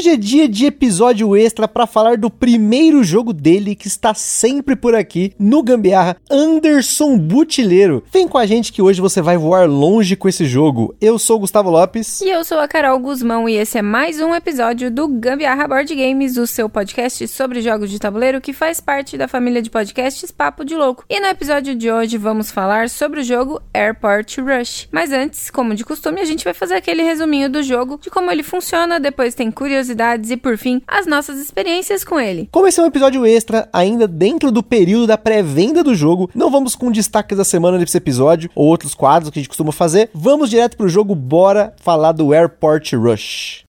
Hoje é dia de episódio extra para falar do primeiro jogo dele que está sempre por aqui no Gambiarra, Anderson Butileiro. Vem com a gente que hoje você vai voar longe com esse jogo. Eu sou o Gustavo Lopes. E eu sou a Carol Guzmão e esse é mais um episódio do Gambiarra Board Games, o seu podcast sobre jogos de tabuleiro que faz parte da família de podcasts Papo de Louco. E no episódio de hoje vamos falar sobre o jogo Airport Rush. Mas antes, como de costume, a gente vai fazer aquele resuminho do jogo, de como ele funciona, depois tem curiosidades curiosidades e, por fim, as nossas experiências com ele. Como esse é um episódio extra, ainda dentro do período da pré-venda do jogo, não vamos com destaques da semana nesse episódio ou outros quadros que a gente costuma fazer. Vamos direto pro jogo, bora falar do Airport Rush.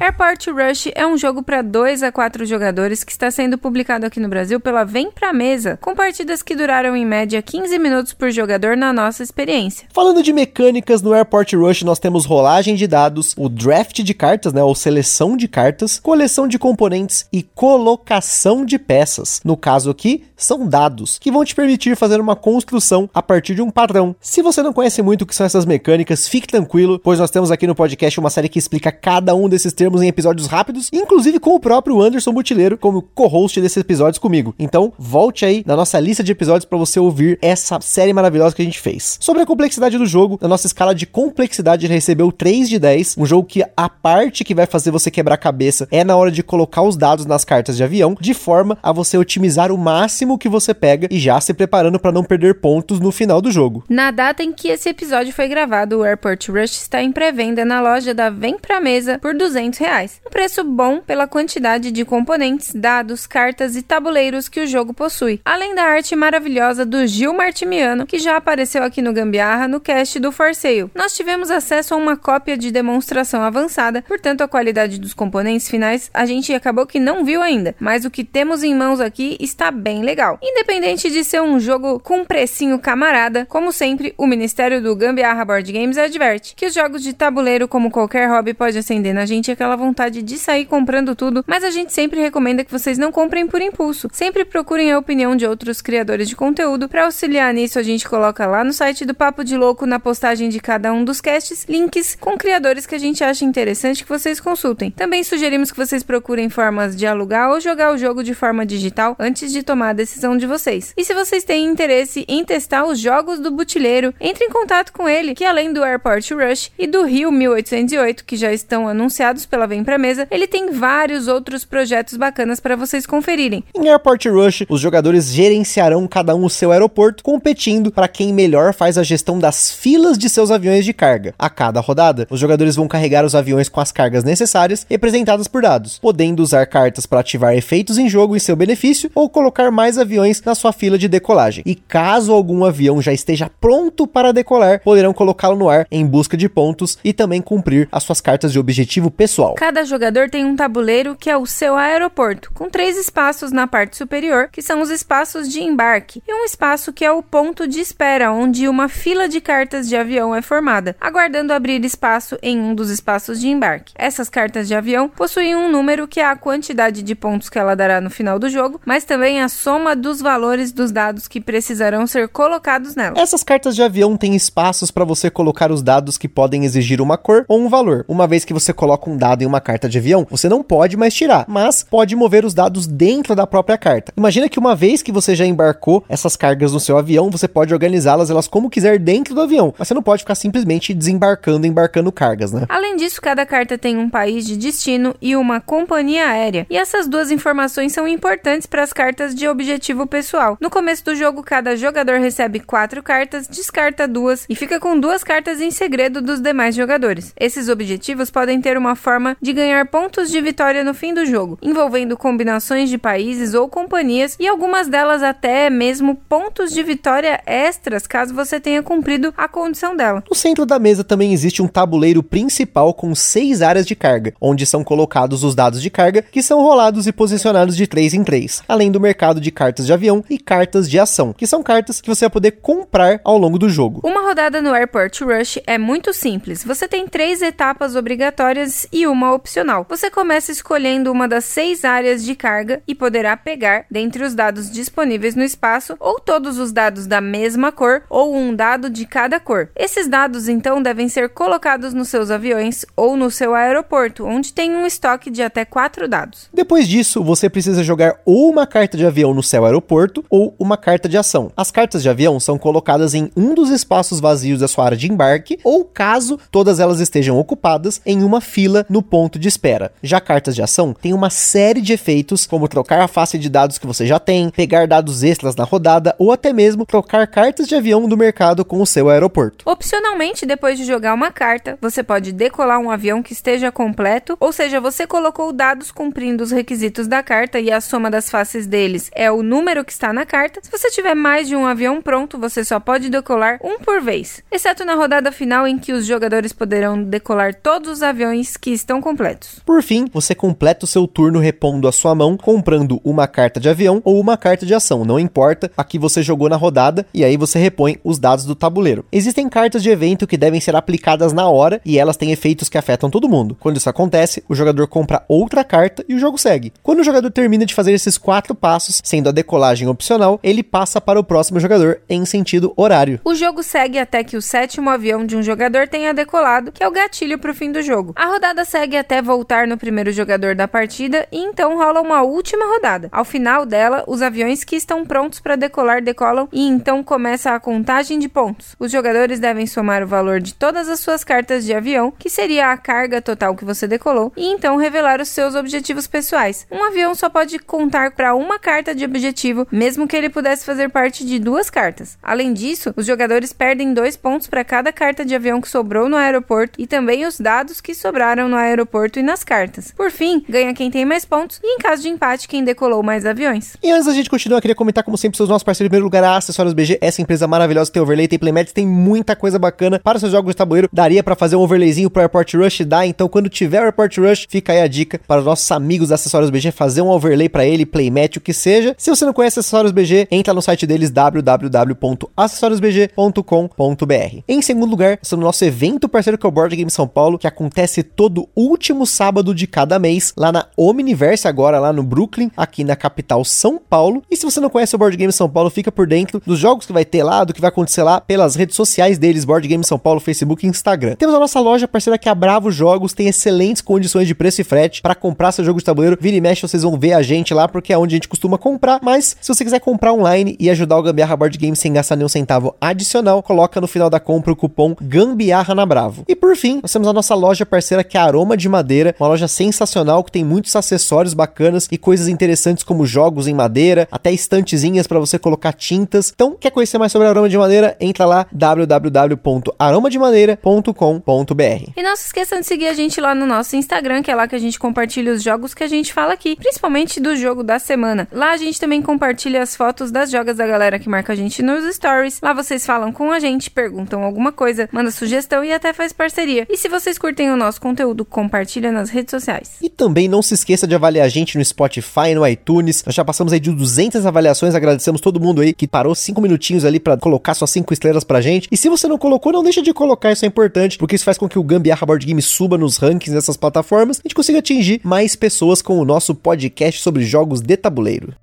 Airport Rush é um jogo para 2 a 4 jogadores que está sendo publicado aqui no Brasil pela Vem Pra Mesa, com partidas que duraram em média 15 minutos por jogador na nossa experiência. Falando de mecânicas, no Airport Rush nós temos rolagem de dados, o draft de cartas, né, ou seleção de cartas, coleção de componentes e colocação de peças. No caso aqui, são dados que vão te permitir fazer uma construção a partir de um padrão. Se você não conhece muito o que são essas mecânicas, fique tranquilo, pois nós temos aqui no podcast uma série que explica cada um desses termos em episódios rápidos, inclusive com o próprio Anderson Butileiro como co-host desses episódios comigo. Então, volte aí na nossa lista de episódios para você ouvir essa série maravilhosa que a gente fez. Sobre a complexidade do jogo, na nossa escala de complexidade ele recebeu 3 de 10, um jogo que a parte que vai fazer você quebrar a cabeça é na hora de colocar os dados nas cartas de avião, de forma a você otimizar o máximo que você pega e já se preparando para não perder pontos no final do jogo. Na data em que esse episódio foi gravado, o Airport Rush está em pré-venda na loja da Vem Pra Mesa por 200 Um preço bom pela quantidade de componentes, dados, cartas e tabuleiros que o jogo possui, além da arte maravilhosa do Gil Martimiano, que já apareceu aqui no Gambiarra no cast do For Sale. Nós tivemos acesso a uma cópia de demonstração avançada, portanto a qualidade dos componentes finais a gente acabou que não viu ainda, mas o que temos em mãos aqui está bem legal. Independente de ser um jogo com precinho camarada, como sempre, o Ministério do Gambiarra Board Games adverte que os jogos de tabuleiro, como qualquer hobby, pode acender na gente aquela vontade de sair comprando tudo, mas a gente sempre recomenda que vocês não comprem por impulso. Sempre procurem a opinião de outros criadores de conteúdo. Para auxiliar nisso, a gente coloca lá no site do Papo de Louco, na postagem de cada um dos casts, links com criadores que a gente acha interessante que vocês consultem. Também sugerimos que vocês procurem formas de alugar ou jogar o jogo de forma digital antes de tomar a decisão de vocês. E se vocês têm interesse em testar os jogos do Butileiro, entre em contato com ele, que além do Airport Rush e do Rio 1808, que já estão anunciados pela Vem Pra Mesa, ele tem vários outros projetos bacanas para vocês conferirem. Em Airport Rush, os jogadores gerenciarão cada um o seu aeroporto, competindo para quem melhor faz a gestão das filas de seus aviões de carga. A cada rodada, os jogadores vão carregar os aviões com as cargas necessárias, representadas por dados, podendo usar cartas para ativar efeitos em jogo em seu benefício ou colocar mais aviões na sua fila de decolagem. E caso algum avião já esteja pronto para decolar, poderão colocá-lo no ar em busca de pontos e também cumprir as suas cartas de objetivo pessoal. Cada jogador tem um tabuleiro que é o seu aeroporto, com três espaços na parte superior, que são os espaços de embarque, e um espaço que é o ponto de espera, onde uma fila de cartas de avião é formada, aguardando abrir espaço em um dos espaços de embarque. Essas cartas de avião possuem um número que é a quantidade de pontos que ela dará no final do jogo, mas também a soma dos valores dos dados que precisarão ser colocados nela. Essas cartas de avião têm espaços para você colocar os dados que podem exigir uma cor ou um valor. Uma vez que você coloca um dado em uma carta de avião, você não pode mais tirar, mas pode mover os dados dentro da própria carta. Imagina que uma vez que você já embarcou essas cargas no seu avião, você pode organizá-las elas como quiser dentro do avião, mas você não pode ficar simplesmente desembarcando e embarcando cargas, né? Além disso, cada carta tem um país de destino e uma companhia aérea. E essas duas informações são importantes para as cartas de objetivo pessoal. No começo do jogo, cada jogador recebe quatro cartas, descarta duas e fica com duas cartas em segredo dos demais jogadores. Esses objetivos podem ter uma forma forma de ganhar pontos de vitória no fim do jogo, envolvendo combinações de países ou companhias e algumas delas até mesmo pontos de vitória extras caso você tenha cumprido a condição dela. No centro da mesa também existe um tabuleiro principal com seis áreas de carga, onde são colocados os dados de carga que são rolados e posicionados de 3 em 3, além do mercado de cartas de avião e cartas de ação, que são cartas que você vai poder comprar ao longo do jogo. Uma rodada no Airport Rush é muito simples. Você tem três etapas obrigatórias e uma opcional. Você começa escolhendo uma das seis áreas de carga e poderá pegar, dentre os dados disponíveis no espaço, ou todos os dados da mesma cor ou um dado de cada cor. Esses dados então devem ser colocados nos seus aviões ou no seu aeroporto, onde tem um estoque de até quatro dados. Depois disso, você precisa jogar ou uma carta de avião no seu aeroporto ou uma carta de ação. As cartas de avião são colocadas em um dos espaços vazios da sua área de embarque ou caso todas elas estejam ocupadas em uma fila no ponto de espera. Já cartas de ação têm uma série de efeitos, como trocar a face de dados que você já tem, pegar dados extras na rodada ou até mesmo trocar cartas de avião do mercado com o seu aeroporto. Opcionalmente, depois de jogar uma carta, você pode decolar um avião que esteja completo, ou seja, você colocou dados cumprindo os requisitos da carta e a soma das faces deles é o número que está na carta. Se você tiver mais de um avião pronto, você só pode decolar um por vez, exceto na rodada final em que os jogadores poderão decolar todos os aviões que estão completos. Por fim, você completa o seu turno repondo a sua mão, comprando uma carta de avião ou uma carta de ação, não importa a que você jogou na rodada, e aí você repõe os dados do tabuleiro. Existem cartas de evento que devem ser aplicadas na hora e elas têm efeitos que afetam todo mundo. Quando isso acontece, o jogador compra outra carta e o jogo segue. Quando o jogador termina de fazer esses quatro passos, sendo a decolagem opcional, ele passa para o próximo jogador em sentido horário. O jogo segue até que o sétimo avião de um jogador tenha decolado, que é o gatilho para o fim do jogo. A rodada segue até voltar no primeiro jogador da partida e então rola uma última rodada. Ao final dela, os aviões que estão prontos para decolar decolam e então começa a contagem de pontos. Os jogadores devem somar o valor de todas as suas cartas de avião, que seria a carga total que você decolou, e então revelar os seus objetivos pessoais. Um avião só pode contar para uma carta de objetivo, mesmo que ele pudesse fazer parte de duas cartas. Além disso, os jogadores perdem dois pontos para cada carta de avião que sobrou no aeroporto e também os dados que sobraram no aeroporto e nas cartas. Por fim, ganha quem tem mais pontos e, em caso de empate, quem decolou mais aviões. E antes da gente continuar, queria comentar, como sempre, seus nossos parceiros. Em primeiro lugar, a Acessórios BG, essa empresa maravilhosa, tem overlay, tem playmats, tem muita coisa bacana para os seus jogos de tabuleiro. Daria para fazer um overlayzinho pro Airport Rush, dá. Então, quando tiver o Airport Rush, fica aí a dica para os nossos amigos da Acessórios BG fazer um overlay para ele, playmat, o que seja. Se você não conhece Acessórios BG, entra no site deles www.acessoriosbg.com.br. Em segundo lugar, estamos no nosso evento parceiro que é o Board Game São Paulo, que acontece todo último sábado de cada mês, lá na Omniverse, agora lá no Brooklyn, aqui na capital São Paulo. E se você não conhece o Board Game São Paulo, fica por dentro dos jogos que vai ter lá, do que vai acontecer lá, pelas redes sociais deles, Board Game São Paulo, Facebook e Instagram. Temos a nossa loja parceira que é a Bravo Jogos, tem excelentes condições de preço e frete para comprar seu jogo de tabuleiro. Vira e mexe, vocês vão ver a gente lá, porque é onde a gente costuma comprar. Mas se você quiser comprar online e ajudar o Gambiarra Board Game sem gastar nenhum centavo adicional, coloca no final da compra o cupom Gambiarra na Bravo. E por fim, nós temos a nossa loja parceira que é a Aroma de Madeira, uma loja sensacional que tem muitos acessórios bacanas e coisas interessantes como jogos em madeira, até estantezinhas para você colocar tintas. Então, quer conhecer mais sobre Aroma de Madeira? Entra lá www.aromademadeira.com.br. E não se esqueçam de seguir a gente lá no nosso Instagram, que é lá que a gente compartilha os jogos que a gente fala aqui, principalmente do jogo da semana. Lá a gente também compartilha as fotos das jogas da galera que marca a gente nos stories. Lá vocês falam com a gente, perguntam alguma coisa, manda sugestão e até faz parceria. E se vocês curtem o nosso conteúdo, compartilha nas redes sociais. E também não se esqueça de avaliar a gente no Spotify, no iTunes. Nós já passamos aí de 200 avaliações, agradecemos todo mundo aí que parou cinco minutinhos ali para colocar suas cinco estrelas pra gente. E se você não colocou, não deixa de colocar, isso é importante, porque isso faz com que o Gambiarra Board Game suba nos rankings dessas plataformas e a gente consiga atingir mais pessoas com o nosso podcast sobre jogos de tabuleiro.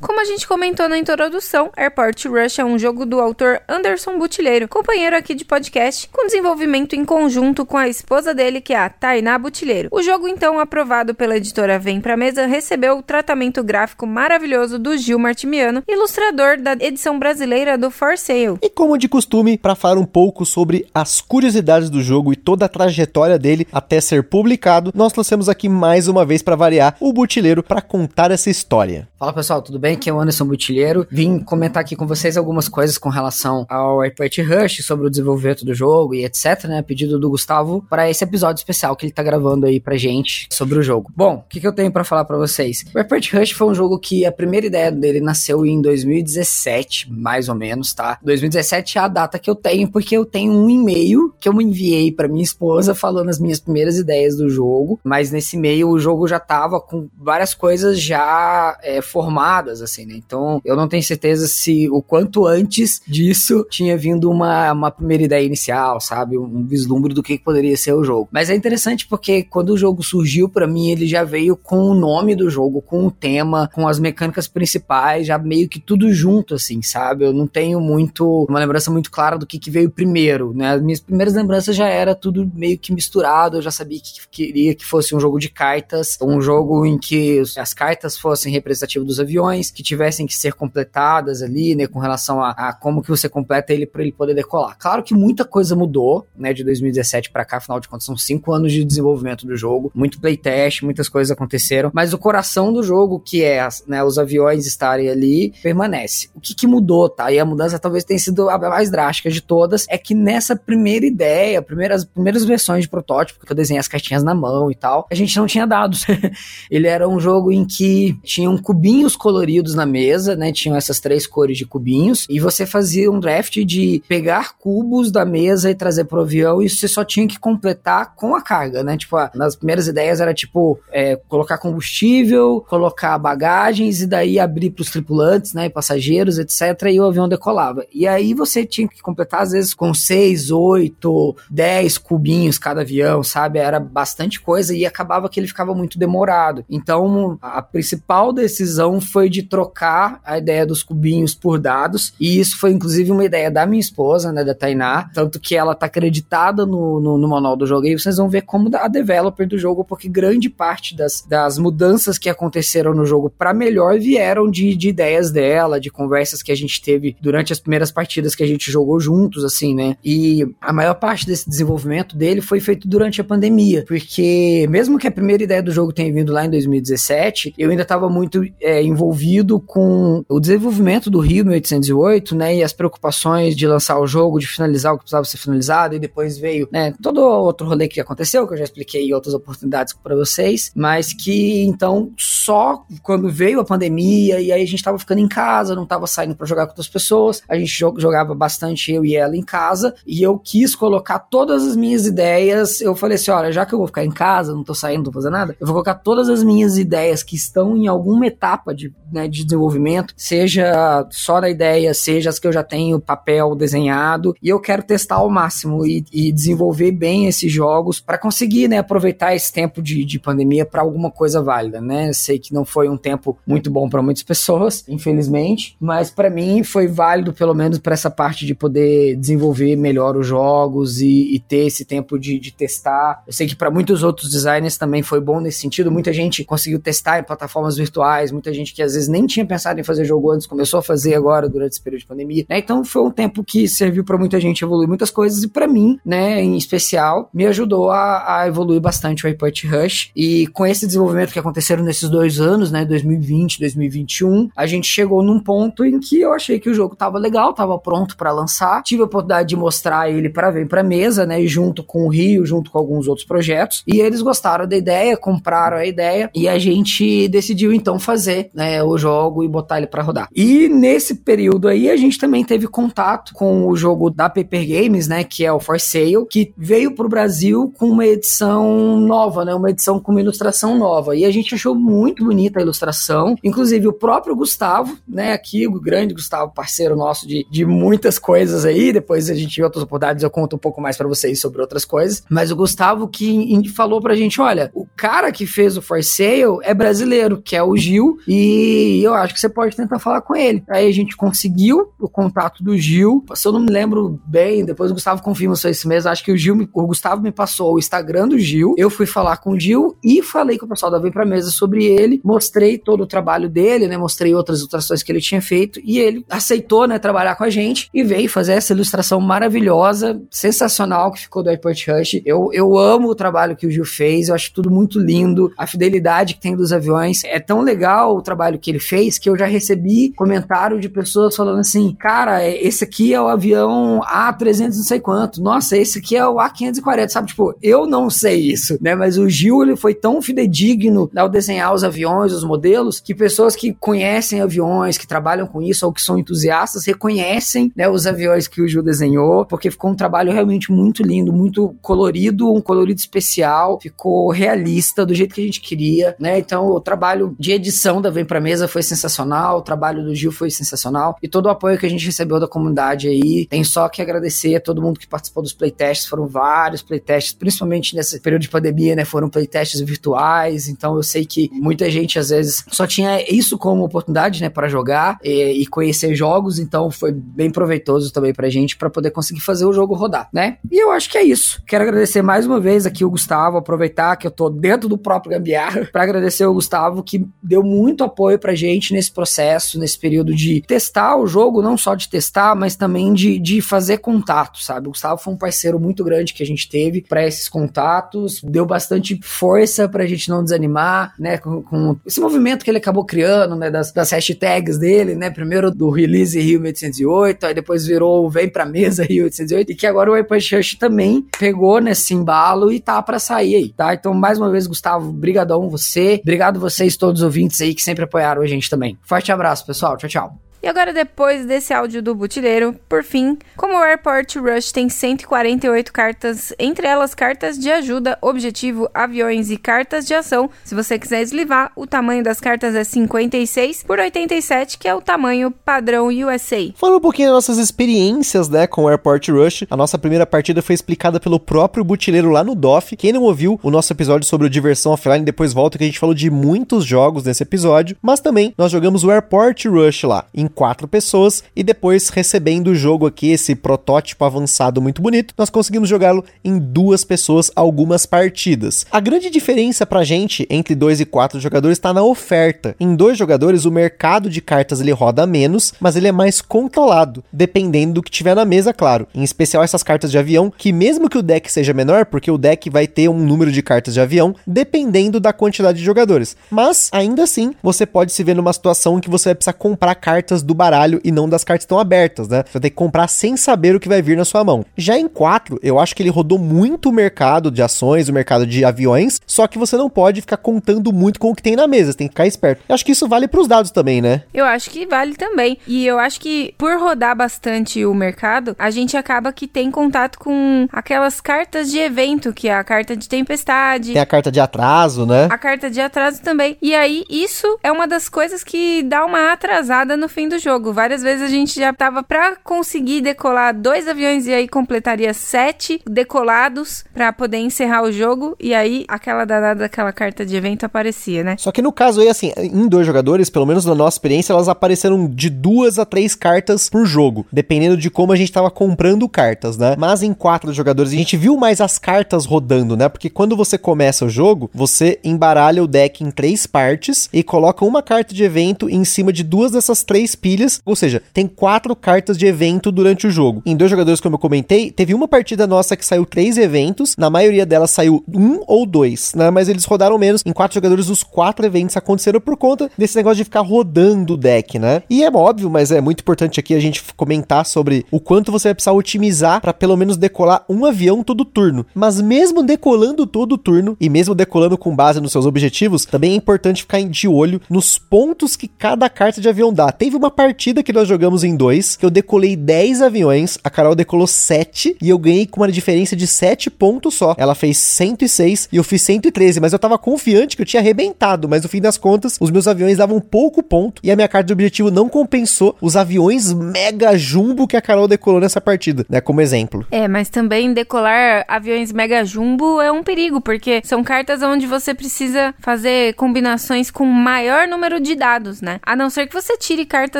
Como a gente comentou na introdução, Airport Rush é um jogo do autor Anderson Butileiro, companheiro aqui de podcast, com desenvolvimento em conjunto com a esposa dele, que é a Tainá Butileiro. O jogo, então, aprovado pela editora Vem Pra Mesa, recebeu o tratamento gráfico maravilhoso do Gil Martimiano, ilustrador da edição brasileira do For Sale. E como de costume, para falar um pouco sobre as curiosidades do jogo e toda a trajetória dele até ser publicado, nós trouxemos aqui mais uma vez para variar o Butileiro para contar essa história. Fala pessoal, tudo bem? Bem? Aqui é o Anderson Butilheiro. Vim comentar aqui com vocês algumas coisas com relação ao Airport Rush, sobre o desenvolvimento do jogo e etc, né? Pedido do Gustavo para esse episódio especial que ele tá gravando aí pra gente sobre o jogo. Bom, o que, que eu tenho para falar para vocês? O Airport Rush foi um jogo que a primeira ideia dele nasceu em 2017, mais ou menos, tá? 2017 é a data que eu tenho, porque eu tenho um e-mail que eu enviei para minha esposa falando as minhas primeiras ideias do jogo, mas nesse e-mail o jogo já tava com várias coisas já é, formadas, assim, né? Então eu não tenho certeza se o quanto antes disso tinha vindo uma, uma primeira ideia inicial, sabe? Um vislumbre do que poderia ser o jogo. Mas é interessante porque quando o jogo surgiu para mim, ele já veio com o nome do jogo, com o tema, com as mecânicas principais, já meio que tudo junto, assim, sabe? Eu não tenho muito, uma lembrança muito clara do que, que veio primeiro, né? As minhas primeiras lembranças já era tudo meio que misturado, eu já sabia que queria que fosse um jogo de cartas, um jogo em que as cartas fossem representativas dos aviões, que tivessem que ser completadas ali, né, com relação a, a como que você completa ele para ele poder decolar. Claro que muita coisa mudou, né, de 2017 para cá, afinal de contas são cinco anos de desenvolvimento do jogo, muito playtest, muitas coisas aconteceram, mas o coração do jogo, que é né, os aviões estarem ali, permanece. O que, que mudou, tá? E a mudança talvez tenha sido a mais drástica de todas, é que nessa primeira ideia, primeiras, primeiras versões de protótipo, que eu desenhei as cartinhas na mão e tal, a gente não tinha dados. ele era um jogo em que tinham cubinhos coloridos na mesa, né? Tinham essas três cores de cubinhos, e você fazia um draft de pegar cubos da mesa e trazer pro avião, e você só tinha que completar com a carga, né? Tipo, nas primeiras ideias era tipo é, colocar combustível, colocar bagagens e daí abrir pros tripulantes, né? E passageiros, etc. E o avião decolava. E aí você tinha que completar, às vezes, com seis, oito, dez cubinhos cada avião, sabe? Era bastante coisa e acabava que ele ficava muito demorado. Então, a principal decisão foi de trocar a ideia dos cubinhos por dados, e isso foi inclusive uma ideia da minha esposa, né, da Tainá, tanto que ela tá acreditada no, no, no manual do jogo, e vocês vão ver como a developer do jogo, porque grande parte das, das mudanças que aconteceram no jogo para melhor vieram de, de ideias dela, de conversas que a gente teve durante as primeiras partidas que a gente jogou juntos, assim, né, e a maior parte desse desenvolvimento dele foi feito durante a pandemia, porque mesmo que a primeira ideia do jogo tenha vindo lá em 2017, eu ainda estava muito é, envolvido com o desenvolvimento do Rio 1808, né, e as preocupações de lançar o jogo, de finalizar o que precisava ser finalizado, e depois veio, né, todo outro rolê que aconteceu, que eu já expliquei em outras oportunidades para vocês, mas que então só quando veio a pandemia e aí a gente estava ficando em casa, não estava saindo para jogar com outras pessoas, a gente jogava bastante eu e ela em casa, e eu quis colocar todas as minhas ideias, eu falei assim, olha, já que eu vou ficar em casa, não tô saindo, não tô fazendo nada, eu vou colocar todas as minhas ideias que estão em alguma etapa de, né, de desenvolvimento, seja só na ideia, seja as que eu já tenho papel desenhado, e eu quero testar ao máximo e, e desenvolver bem esses jogos para conseguir, né, aproveitar esse tempo de, de pandemia para alguma coisa válida, né? Sei que não foi um tempo muito bom para muitas pessoas, infelizmente, mas para mim foi válido pelo menos para essa parte de poder desenvolver melhor os jogos e, e ter esse tempo de, de testar. Eu sei que para muitos outros designers também foi bom nesse sentido. Muita gente conseguiu testar em plataformas virtuais, muita gente que às vezes nem tinha pensado em fazer jogo antes começou a fazer agora durante esse período de pandemia. Né? Então foi um tempo que serviu para muita gente evoluir muitas coisas e para mim, né, em especial, me ajudou a, a evoluir bastante o Airport Rush. E com esse desenvolvimento que aconteceram nesses dois anos, né, 2020, 2021, a gente chegou num ponto em que eu achei que o jogo tava legal, tava pronto para lançar. Tive a oportunidade de mostrar ele para vir para mesa, né, junto com o Rio, junto com alguns outros projetos. E eles gostaram da ideia, compraram a ideia e a gente decidiu então fazer, né, jogo e botar ele para rodar. E nesse período aí a gente também teve contato com o jogo da Paper Games, né, que é o For Sale, que veio pro Brasil com uma edição nova, né, uma edição com uma ilustração nova. E a gente achou muito bonita a ilustração. Inclusive o próprio Gustavo, né, aqui o grande Gustavo, parceiro nosso de, de muitas coisas aí. Depois a gente em outras oportunidades eu conto um pouco mais para vocês sobre outras coisas. Mas o Gustavo que falou pra gente, olha, o cara que fez o For Sale é brasileiro, que é o Gil, e eu acho que você pode tentar falar com ele. Aí a gente conseguiu o contato do Gil. Se eu não me lembro bem, depois o Gustavo confirma se foi isso mesmo. Acho que o Gil, me, o Gustavo me passou o Instagram do Gil. Eu fui falar com o Gil e falei com o pessoal da Vem Pra Mesa sobre ele. Mostrei todo o trabalho dele, né? Mostrei outras ilustrações que ele tinha feito e ele aceitou, né, trabalhar com a gente e veio fazer essa ilustração maravilhosa, sensacional que ficou do Airport Rush. Eu, eu amo o trabalho que o Gil fez, eu acho tudo muito lindo. A fidelidade que tem dos aviões é tão legal o trabalho que ele ele fez que eu já recebi comentário de pessoas falando assim: cara, é, esse aqui é o avião A300 não sei quanto, nossa, esse aqui é o A540, sabe? Tipo, eu não sei isso, né? Mas o Gil, ele foi tão fidedigno ao desenhar os aviões, os modelos, que pessoas que conhecem aviões, que trabalham com isso ou que são entusiastas, reconhecem né, os aviões que o Gil desenhou, porque ficou um trabalho realmente muito lindo, muito colorido, um colorido especial, ficou realista do jeito que a gente queria, né? Então o trabalho de edição da Vem Pra Mesa foi sensacional, o trabalho do Gil foi sensacional e todo o apoio que a gente recebeu da comunidade aí, tem só que agradecer a todo mundo que participou dos playtests, foram vários playtests, principalmente nesse período de pandemia, né? Foram playtests virtuais, então eu sei que muita gente às vezes só tinha isso como oportunidade, né, para jogar e, e, conhecer jogos, então foi bem proveitoso também pra gente para poder conseguir fazer o jogo rodar, né? E eu acho que é isso. Quero agradecer mais uma vez aqui o Gustavo, aproveitar que eu tô dentro do próprio Gambiarra para agradecer o Gustavo que deu muito apoio pra gente nesse processo, nesse período de testar o jogo, não só de testar, mas também de, de fazer contato, sabe? O Gustavo foi um parceiro muito grande que a gente teve para esses contatos, deu bastante força pra gente não desanimar, né? Com, com, esse movimento que ele acabou criando, né? Das, das hashtags dele, né? Primeiro do release Rio 1808, aí depois virou Vem Pra Mesa Rio 1808, e que agora o iPad Rush também pegou nesse embalo e tá para sair aí, tá? Então, mais uma vez, Gustavo, brigadão você, obrigado vocês todos os ouvintes aí que sempre apoiaram gente também. Forte abraço, pessoal, tchau, tchau. E agora, depois desse áudio do butileiro, por fim, como o Airport Rush tem 148 cartas, entre elas cartas de ajuda, objetivo, aviões e cartas de ação, se você quiser eslivar, o tamanho das cartas é 56 por 87, que é o tamanho padrão USA. Falando um pouquinho das nossas experiências, né, com o Airport Rush, a nossa primeira partida foi explicada pelo próprio butileiro lá no DOF. Quem não ouviu o nosso episódio sobre o diversão offline, depois volta que a gente falou de muitos jogos nesse episódio, mas também nós jogamos o Airport Rush lá, em quatro pessoas e depois recebendo o jogo aqui, esse protótipo avançado muito bonito, nós conseguimos jogá-lo em duas pessoas algumas partidas. A grande diferença pra gente entre dois e quatro jogadores está na oferta. Em dois jogadores, o mercado de cartas ele roda menos, mas ele é mais controlado, dependendo do que tiver na mesa, claro. Em especial essas cartas de avião, que mesmo que o deck seja menor, porque o deck vai ter um número de cartas de avião, dependendo da quantidade de jogadores. Mas ainda assim, você pode se ver numa situação em que você vai precisar comprar cartas cartas do baralho e não das cartas estão abertas, né? Você vai ter que comprar sem saber o que vai vir na sua mão. Já em 4, eu acho que ele rodou muito o mercado de ações, o mercado de aviões, só que você não pode ficar contando muito com o que tem na mesa, você tem que ficar esperto. Eu acho que isso vale para os dados também, né? Eu acho que vale também. E eu acho que por rodar bastante o mercado, a gente acaba que tem contato com aquelas cartas de evento, que é a carta de tempestade. Tem a carta de atraso, né? A carta de atraso também. E aí, isso é uma das coisas que dá uma atrasada no fim do jogo. Várias vezes a gente já tava pra conseguir decolar dois aviões e aí completaria sete decolados para poder encerrar o jogo. E aí aquela danada daquela carta de evento aparecia, né? Só que no caso aí, assim, em dois jogadores, pelo menos na nossa experiência, elas apareceram de duas a três cartas por jogo, dependendo de como a gente tava comprando cartas, né? Mas em quatro jogadores, a gente viu mais as cartas rodando, né? Porque quando você começa o jogo, você embaralha o deck em três partes e coloca uma carta de evento em cima de duas dessas três pilhas, ou seja, tem quatro cartas de evento durante o jogo. Em dois jogadores, como eu comentei, teve uma partida nossa que saiu três eventos, na maioria delas saiu um ou dois, né? Mas eles rodaram menos. Em quatro jogadores, os quatro eventos aconteceram por conta desse negócio de ficar rodando o deck, né? E é óbvio, mas é muito importante aqui a gente comentar sobre o quanto você vai precisar otimizar para pelo menos decolar um avião todo turno. Mas mesmo decolando todo turno e mesmo decolando com base nos seus objetivos, também é importante ficar de olho nos pontos que cada carta de avião dá. Teve uma partida que nós jogamos em dois, que eu decolei 10 aviões, a Carol decolou 7 e eu ganhei com uma diferença de 7 pontos só. Ela fez 106 e eu fiz 113, mas eu tava confiante que eu tinha arrebentado, mas no fim das contas, os meus aviões davam pouco ponto e a minha carta de objetivo não compensou os aviões mega jumbo que a Carol decolou nessa partida, né, como exemplo. É, mas também decolar aviões mega jumbo é um perigo, porque são cartas onde você precisa fazer combinações com maior número de dados, né? A não ser que você tire cartas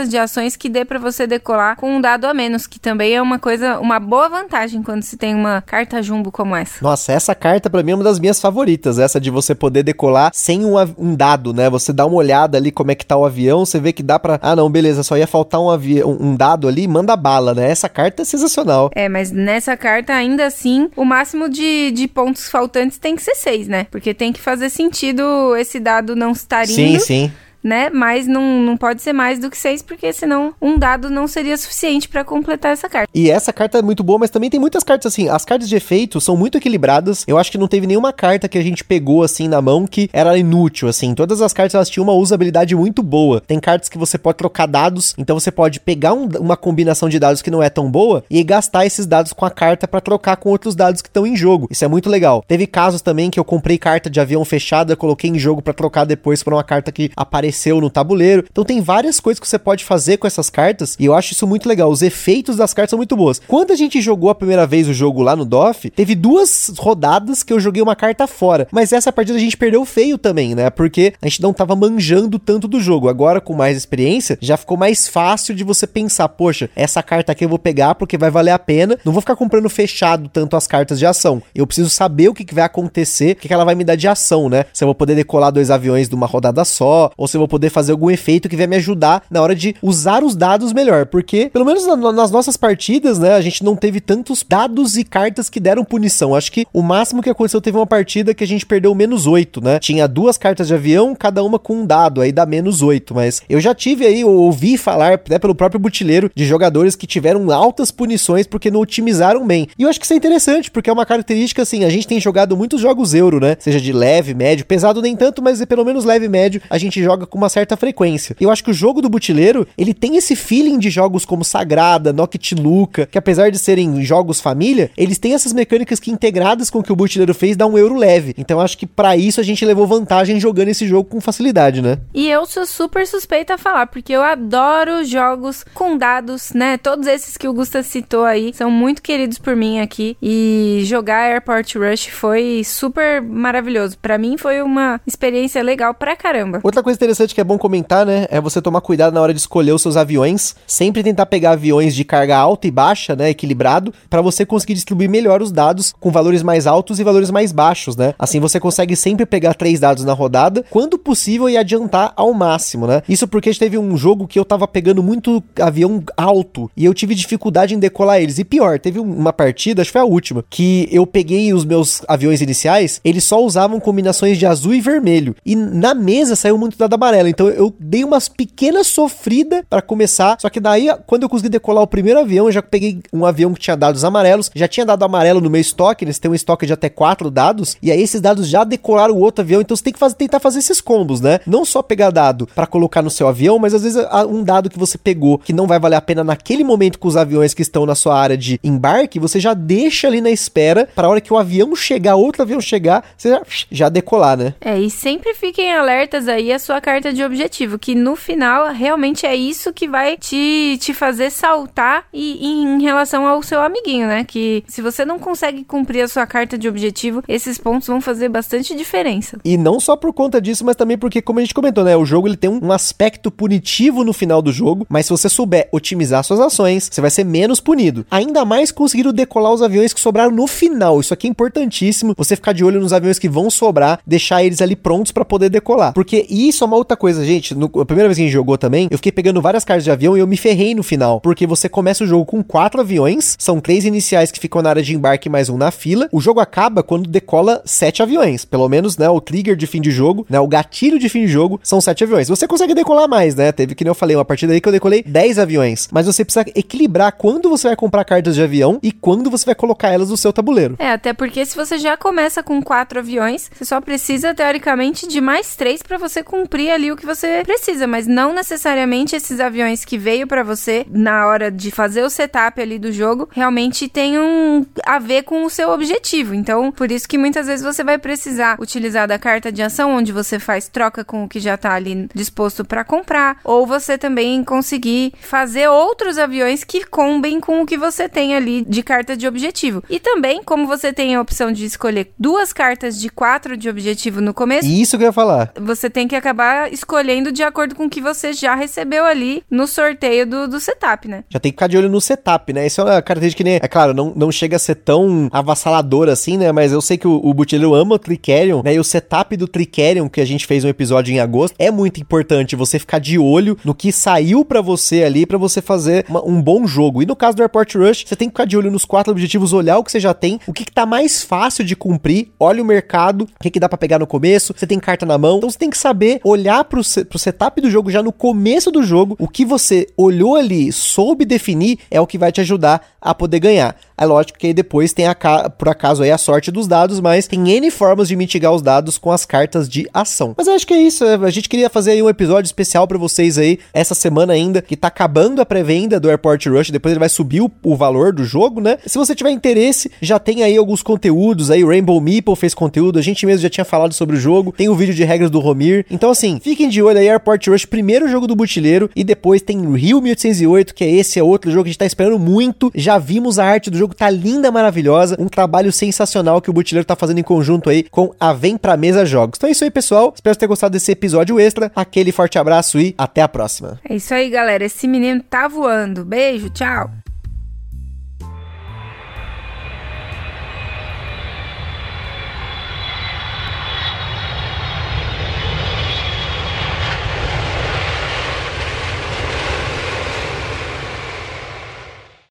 de ações que dê para você decolar com um dado a menos, que também é uma coisa, uma boa vantagem quando se tem uma carta jumbo como essa. Nossa, essa carta para mim é uma das minhas favoritas, essa de você poder decolar sem um, um, dado, né? Você dá uma olhada ali como é que tá o avião, você vê que dá para, ah não, beleza, só ia faltar um avião, um dado ali, manda bala, né? Essa carta é sensacional. É, mas nessa carta ainda assim, o máximo de, de pontos faltantes tem que ser seis, né? Porque tem que fazer sentido esse dado não estar indo. Sim, sim né? Mas não, não pode ser mais do que seis, porque senão um dado não seria suficiente para completar essa carta. E essa carta é muito boa, mas também tem muitas cartas assim. As cartas de efeito são muito equilibradas. Eu acho que não teve nenhuma carta que a gente pegou assim na mão que era inútil, assim. Todas as cartas elas tinham uma usabilidade muito boa. Tem cartas que você pode trocar dados, então você pode pegar um, uma combinação de dados que não é tão boa e gastar esses dados com a carta para trocar com outros dados que estão em jogo. Isso é muito legal. Teve casos também que eu comprei carta de avião fechada, coloquei em jogo para trocar depois por uma carta que apareceu no tabuleiro. Então tem várias coisas que você pode fazer com essas cartas e eu acho isso muito legal. Os efeitos das cartas são muito boas. Quando a gente jogou a primeira vez o jogo lá no DOF, teve duas rodadas que eu joguei uma carta fora, mas essa partida a gente perdeu feio também, né? Porque a gente não tava manjando tanto do jogo. Agora com mais experiência, já ficou mais fácil de você pensar, poxa, essa carta aqui eu vou pegar porque vai valer a pena. Não vou ficar comprando fechado tanto as cartas de ação. Eu preciso saber o que, que vai acontecer, o que, que ela vai me dar de ação, né? Se eu vou poder decolar dois aviões de uma rodada só, ou se eu vou poder fazer algum efeito que vai me ajudar na hora de usar os dados melhor. Porque, pelo menos nas nossas partidas, né, a gente não teve tantos dados e cartas que deram punição. Acho que o máximo que aconteceu teve uma partida que a gente perdeu menos 8, né? Tinha duas cartas de avião, cada uma com um dado, aí dá menos 8. Mas eu já tive aí, ouvi falar, né, pelo próprio butileiro, de jogadores que tiveram altas punições porque não otimizaram bem. E eu acho que isso é interessante, porque é uma característica assim, a gente tem jogado muitos jogos euro, né? Seja de leve, médio, pesado nem tanto, mas pelo menos leve e médio, a gente joga com uma certa frequência. E eu acho que o jogo do butileiro, ele tem esse feeling de jogos como Sagrada, Noctiluca, que apesar de serem jogos família, eles têm essas mecânicas que integradas com o que o butileiro fez dá um euro leve. Então eu acho que para isso a gente levou vantagem jogando esse jogo com facilidade, né? E eu sou super suspeita a falar, porque eu adoro jogos com dados, né? Todos esses que o Gusta citou aí são muito queridos por mim aqui. E jogar Airport Rush foi super maravilhoso. Para mim foi uma experiência legal pra caramba. Outra coisa interessante que é bom comentar, né? É você tomar cuidado na hora de escolher os seus aviões. Sempre tentar pegar aviões de carga alta e baixa, né? Equilibrado, para você conseguir distribuir melhor os dados com valores mais altos e valores mais baixos, né? Assim você consegue sempre pegar três dados na rodada, quando possível, e adiantar ao máximo, né? Isso porque teve um jogo que eu tava pegando muito avião alto e eu tive dificuldade em decolar eles. E pior, teve uma partida, acho que foi a última, que eu peguei os meus aviões iniciais, eles só usavam combinações de azul e vermelho. E na mesa saiu muito dado amarelo. Então eu dei umas pequenas sofridas para começar. Só que daí, quando eu consegui decolar o primeiro avião, eu já peguei um avião que tinha dados amarelos. Já tinha dado amarelo no meu estoque. Eles têm um estoque de até quatro dados. E aí esses dados já decolaram o outro avião. Então você tem que fazer, tentar fazer esses combos, né? Não só pegar dado para colocar no seu avião, mas às vezes um dado que você pegou que não vai valer a pena naquele momento com os aviões que estão na sua área de embarque, você já deixa ali na espera para a hora que o avião chegar, outro avião chegar, você já, já decolar, né? É, e sempre fiquem alertas aí a sua carta de objetivo, que no final realmente é isso que vai te, te fazer saltar e, em relação ao seu amiguinho, né? Que se você não consegue cumprir a sua carta de objetivo, esses pontos vão fazer bastante diferença. E não só por conta disso, mas também porque, como a gente comentou, né? O jogo ele tem um, aspecto punitivo no final do jogo, mas se você souber otimizar suas ações, você vai ser menos punido. Ainda mais conseguindo decolar os aviões que sobraram no final. Isso aqui é importantíssimo. Você ficar de olho nos aviões que vão sobrar, deixar eles ali prontos para poder decolar. Porque isso é uma outra coisa, gente. No, a primeira vez que a gente jogou também, eu fiquei pegando várias cartas de avião e eu me ferrei no final. Porque você começa o jogo com quatro aviões, são três iniciais que ficam na área de embarque mais um na fila. O jogo acaba quando decola sete aviões. Pelo menos, né? O trigger de fim de jogo, né? O gatilho de fim de jogo são sete aviões. Você consegue decolar mais, né? Teve que nem eu falei, uma partida aí que eu decolei 10 aviões. Mas você precisa equilibrar quando você vai comprar cartas de avião e quando você vai colocar elas no seu tabuleiro. É, até porque se você já começa com quatro aviões, você só precisa, teoricamente, de mais três para você cumprir ali o que você precisa. Mas não necessariamente esses aviões que veio para você na hora de fazer o setup ali do jogo realmente tenham a ver com o seu objetivo. Então, por isso que muitas vezes você vai precisar utilizar da carta de ação, onde você faz troca com o que já tá ali disposto para comprar, ou você também conseguir fazer outros aviões que combem com o que você tem ali de carta de objetivo. E também, como você tem a opção de escolher duas cartas de quatro de objetivo no começo. Isso que eu ia falar. Você tem que acabar escolhendo de acordo com o que você já recebeu ali no sorteio do, do setup, né? Já tem que ficar de olho no setup, né? Isso é uma característica que nem. É claro, não, não chega a ser tão avassalador assim, né? Mas eu sei que o, o ama o Tricerion, né? E o setup do Tricerion, que a gente fez um episódio em agosto, é muito importante você ficar de olho no que saiu para você ali, para você fazer uma, um bom jogo. E no caso do Airport Rush, você tem que ficar de olho nos quatro objetivos, olhar o que você já tem, o que, que tá mais fácil de cumprir, olha o mercado, o que, que dá para pegar no começo, você tem carta na mão, então você tem que saber olhar olhar pro, pro setup do jogo já no começo do jogo, o que você olhou ali, soube definir, é o que vai te ajudar a poder ganhar. É lógico que aí depois tem, a, por acaso, aí a sorte dos dados, mas tem N formas de mitigar os dados com as cartas de ação. Mas acho que é isso. É, a gente queria fazer aí um episódio especial para vocês aí, essa semana ainda, que tá acabando a pré-venda do Airport Rush, depois ele vai subir o, o, valor do jogo, né? Se você tiver interesse, já tem aí alguns conteúdos aí, Rainbow Meeple fez conteúdo, a gente mesmo já tinha falado sobre o jogo, tem o vídeo de regras do Romir. Então assim, fiquem de olho aí, Airport Rush, primeiro jogo do Butileiro, e depois tem Rio 1808, que é esse, é outro jogo que a gente tá esperando muito. Já vimos a arte do jogo, tá linda, maravilhosa, um trabalho sensacional que o Butileiro tá fazendo em conjunto aí com a Vem Pra Mesa Jogos. Então é isso aí, pessoal. Espero ter gostado desse episódio extra. Aquele forte abraço e até a próxima. É isso aí, galera. Esse menino tá voando. Beijo, tchau.